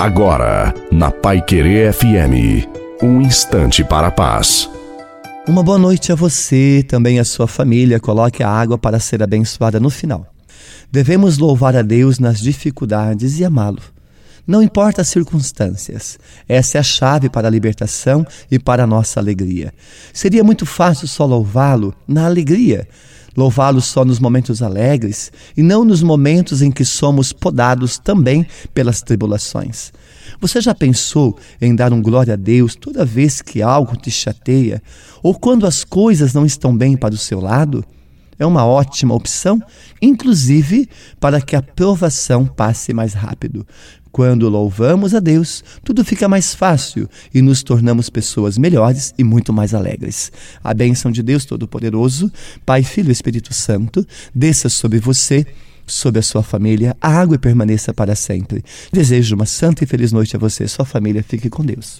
Agora, na Pai Querer FM, um instante para a paz. Uma boa noite a você, também a sua família. Coloque a água para ser abençoada no final. Devemos louvar a Deus nas dificuldades e amá-lo. Não importa as circunstâncias, essa é a chave para a libertação e para a nossa alegria. Seria muito fácil só louvá-lo na alegria, louvá-lo só nos momentos alegres e não nos momentos em que somos podados também pelas tribulações. Você já pensou em dar um glória a Deus toda vez que algo te chateia ou quando as coisas não estão bem para o seu lado? é uma ótima opção, inclusive para que a provação passe mais rápido. Quando louvamos a Deus, tudo fica mais fácil e nos tornamos pessoas melhores e muito mais alegres. A bênção de Deus Todo-Poderoso, Pai, Filho e Espírito Santo, desça sobre você sobre a sua família, a água permaneça para sempre. Desejo uma santa e feliz noite a você e sua família. Fique com Deus.